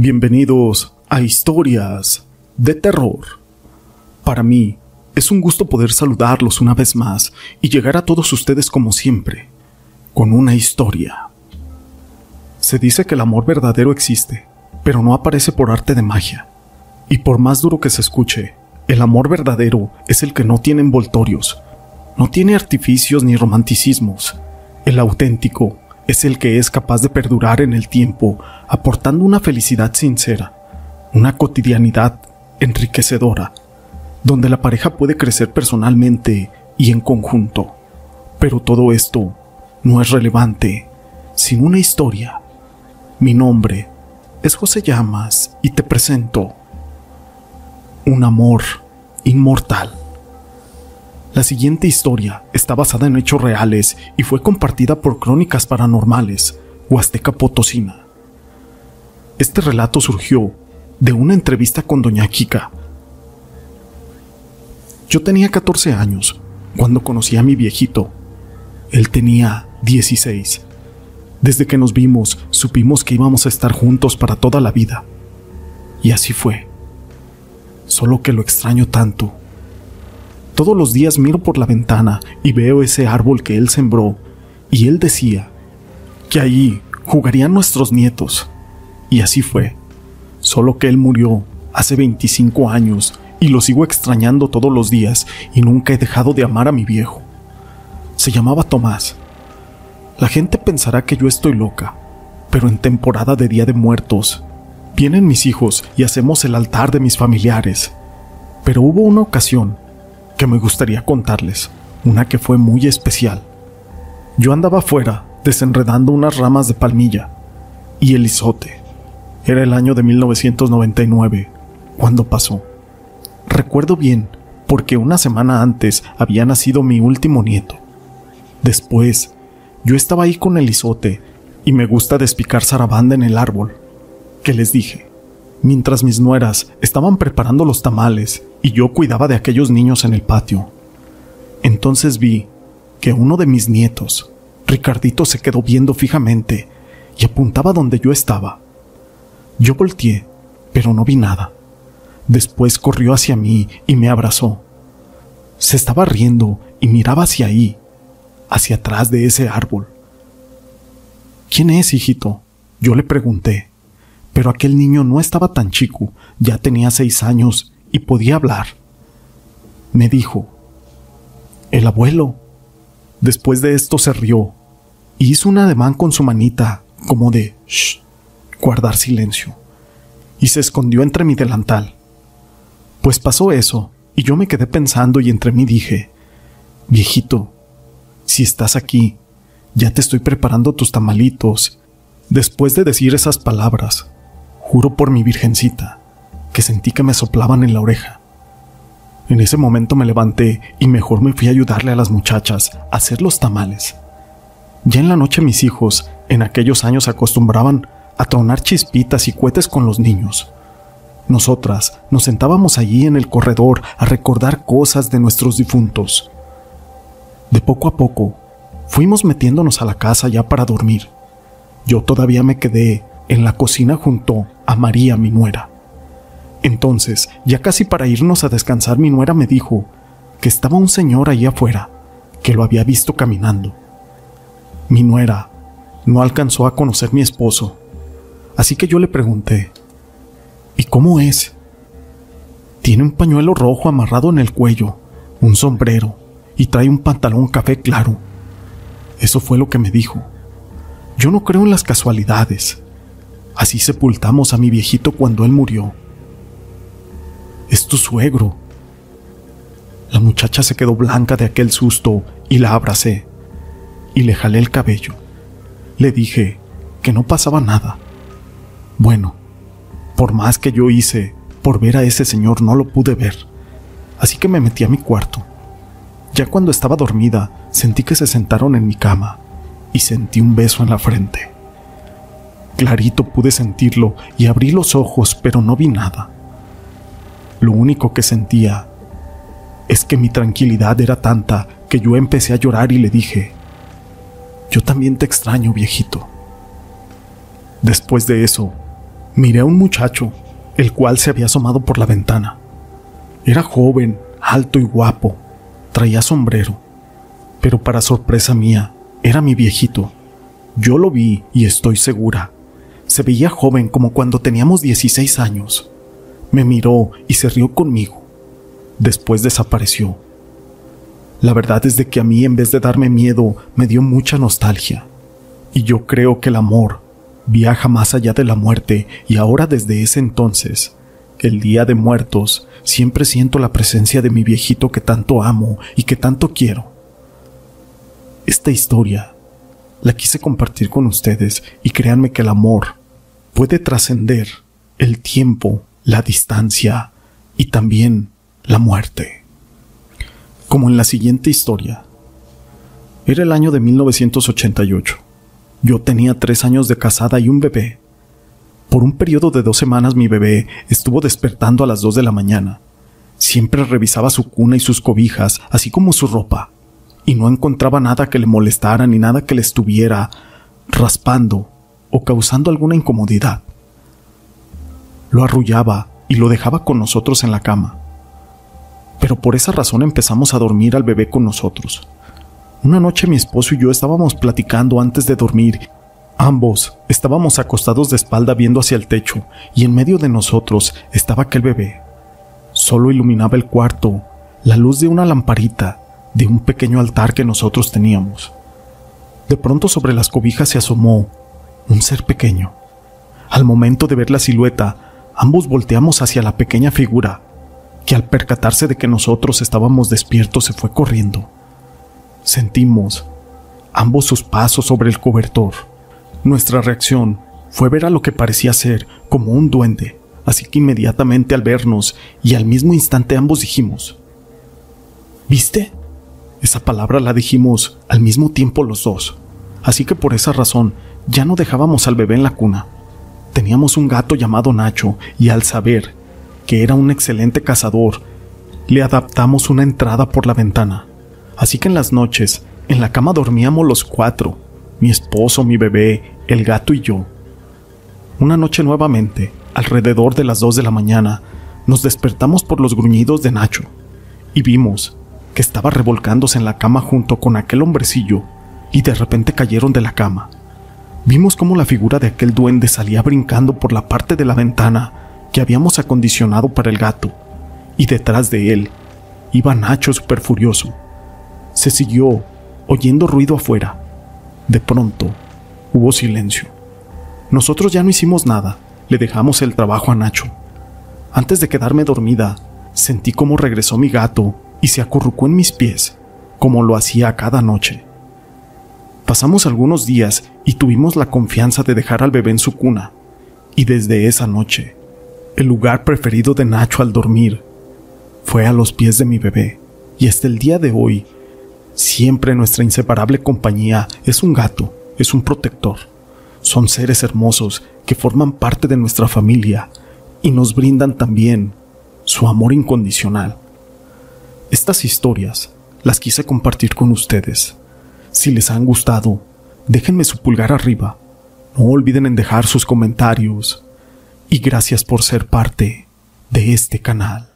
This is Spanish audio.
Bienvenidos a Historias de Terror. Para mí es un gusto poder saludarlos una vez más y llegar a todos ustedes como siempre, con una historia. Se dice que el amor verdadero existe, pero no aparece por arte de magia. Y por más duro que se escuche, el amor verdadero es el que no tiene envoltorios, no tiene artificios ni romanticismos. El auténtico es el que es capaz de perdurar en el tiempo, aportando una felicidad sincera, una cotidianidad enriquecedora, donde la pareja puede crecer personalmente y en conjunto. Pero todo esto no es relevante sin una historia. Mi nombre es José Llamas y te presento un amor inmortal. La siguiente historia está basada en hechos reales y fue compartida por Crónicas Paranormales, Huasteca Potosina. Este relato surgió de una entrevista con Doña Kika. Yo tenía 14 años cuando conocí a mi viejito. Él tenía 16. Desde que nos vimos, supimos que íbamos a estar juntos para toda la vida. Y así fue. Solo que lo extraño tanto todos los días miro por la ventana y veo ese árbol que él sembró, y él decía que allí jugarían nuestros nietos. Y así fue. Solo que él murió hace 25 años y lo sigo extrañando todos los días y nunca he dejado de amar a mi viejo. Se llamaba Tomás. La gente pensará que yo estoy loca, pero en temporada de Día de Muertos vienen mis hijos y hacemos el altar de mis familiares. Pero hubo una ocasión que me gustaría contarles, una que fue muy especial. Yo andaba afuera, desenredando unas ramas de palmilla, y el isote. Era el año de 1999, cuando pasó. Recuerdo bien, porque una semana antes había nacido mi último nieto. Después, yo estaba ahí con el isote, y me gusta despicar zarabanda en el árbol. ¿Qué les dije? Mientras mis nueras estaban preparando los tamales y yo cuidaba de aquellos niños en el patio. Entonces vi que uno de mis nietos, Ricardito, se quedó viendo fijamente y apuntaba donde yo estaba. Yo volteé, pero no vi nada. Después corrió hacia mí y me abrazó. Se estaba riendo y miraba hacia ahí, hacia atrás de ese árbol. ¿Quién es, hijito? Yo le pregunté pero aquel niño no estaba tan chico, ya tenía seis años y podía hablar. Me dijo, el abuelo. Después de esto se rió y hizo un ademán con su manita, como de guardar silencio, y se escondió entre mi delantal. Pues pasó eso, y yo me quedé pensando y entre mí dije, viejito, si estás aquí, ya te estoy preparando tus tamalitos. Después de decir esas palabras, Juro por mi virgencita, que sentí que me soplaban en la oreja. En ese momento me levanté y mejor me fui a ayudarle a las muchachas a hacer los tamales. Ya en la noche mis hijos, en aquellos años, acostumbraban a tronar chispitas y cohetes con los niños. Nosotras nos sentábamos allí en el corredor a recordar cosas de nuestros difuntos. De poco a poco, fuimos metiéndonos a la casa ya para dormir. Yo todavía me quedé en la cocina junto a María, mi nuera. Entonces, ya casi para irnos a descansar, mi nuera me dijo que estaba un señor ahí afuera, que lo había visto caminando. Mi nuera no alcanzó a conocer mi esposo, así que yo le pregunté, ¿y cómo es? Tiene un pañuelo rojo amarrado en el cuello, un sombrero y trae un pantalón café claro. Eso fue lo que me dijo. Yo no creo en las casualidades. Así sepultamos a mi viejito cuando él murió. Es tu suegro. La muchacha se quedó blanca de aquel susto y la abracé y le jalé el cabello. Le dije que no pasaba nada. Bueno, por más que yo hice por ver a ese señor no lo pude ver, así que me metí a mi cuarto. Ya cuando estaba dormida sentí que se sentaron en mi cama y sentí un beso en la frente. Clarito pude sentirlo y abrí los ojos, pero no vi nada. Lo único que sentía es que mi tranquilidad era tanta que yo empecé a llorar y le dije, yo también te extraño, viejito. Después de eso, Miré a un muchacho, el cual se había asomado por la ventana. Era joven, alto y guapo, traía sombrero, pero para sorpresa mía, era mi viejito. Yo lo vi y estoy segura. Se veía joven como cuando teníamos 16 años. Me miró y se rió conmigo. Después desapareció. La verdad es de que a mí en vez de darme miedo me dio mucha nostalgia. Y yo creo que el amor viaja más allá de la muerte y ahora desde ese entonces, el día de muertos, siempre siento la presencia de mi viejito que tanto amo y que tanto quiero. Esta historia la quise compartir con ustedes y créanme que el amor puede trascender el tiempo, la distancia y también la muerte. Como en la siguiente historia. Era el año de 1988. Yo tenía tres años de casada y un bebé. Por un periodo de dos semanas mi bebé estuvo despertando a las dos de la mañana. Siempre revisaba su cuna y sus cobijas, así como su ropa, y no encontraba nada que le molestara ni nada que le estuviera raspando o causando alguna incomodidad. Lo arrullaba y lo dejaba con nosotros en la cama. Pero por esa razón empezamos a dormir al bebé con nosotros. Una noche mi esposo y yo estábamos platicando antes de dormir. Ambos estábamos acostados de espalda viendo hacia el techo y en medio de nosotros estaba aquel bebé. Solo iluminaba el cuarto la luz de una lamparita de un pequeño altar que nosotros teníamos. De pronto sobre las cobijas se asomó un ser pequeño. Al momento de ver la silueta, ambos volteamos hacia la pequeña figura, que al percatarse de que nosotros estábamos despiertos se fue corriendo. Sentimos ambos sus pasos sobre el cobertor. Nuestra reacción fue ver a lo que parecía ser como un duende, así que inmediatamente al vernos y al mismo instante ambos dijimos, ¿Viste? Esa palabra la dijimos al mismo tiempo los dos, así que por esa razón ya no dejábamos al bebé en la cuna. Teníamos un gato llamado Nacho y al saber que era un excelente cazador, le adaptamos una entrada por la ventana. Así que en las noches, en la cama dormíamos los cuatro, mi esposo, mi bebé, el gato y yo. Una noche nuevamente, alrededor de las dos de la mañana, nos despertamos por los gruñidos de Nacho y vimos que estaba revolcándose en la cama junto con aquel hombrecillo y de repente cayeron de la cama. Vimos cómo la figura de aquel duende salía brincando por la parte de la ventana que habíamos acondicionado para el gato y detrás de él iba Nacho súper furioso se siguió oyendo ruido afuera. De pronto, hubo silencio. Nosotros ya no hicimos nada, le dejamos el trabajo a Nacho. Antes de quedarme dormida, sentí cómo regresó mi gato y se acurrucó en mis pies, como lo hacía cada noche. Pasamos algunos días y tuvimos la confianza de dejar al bebé en su cuna, y desde esa noche, el lugar preferido de Nacho al dormir fue a los pies de mi bebé, y hasta el día de hoy Siempre nuestra inseparable compañía es un gato, es un protector. Son seres hermosos que forman parte de nuestra familia y nos brindan también su amor incondicional. Estas historias las quise compartir con ustedes. Si les han gustado, déjenme su pulgar arriba. No olviden en dejar sus comentarios. Y gracias por ser parte de este canal.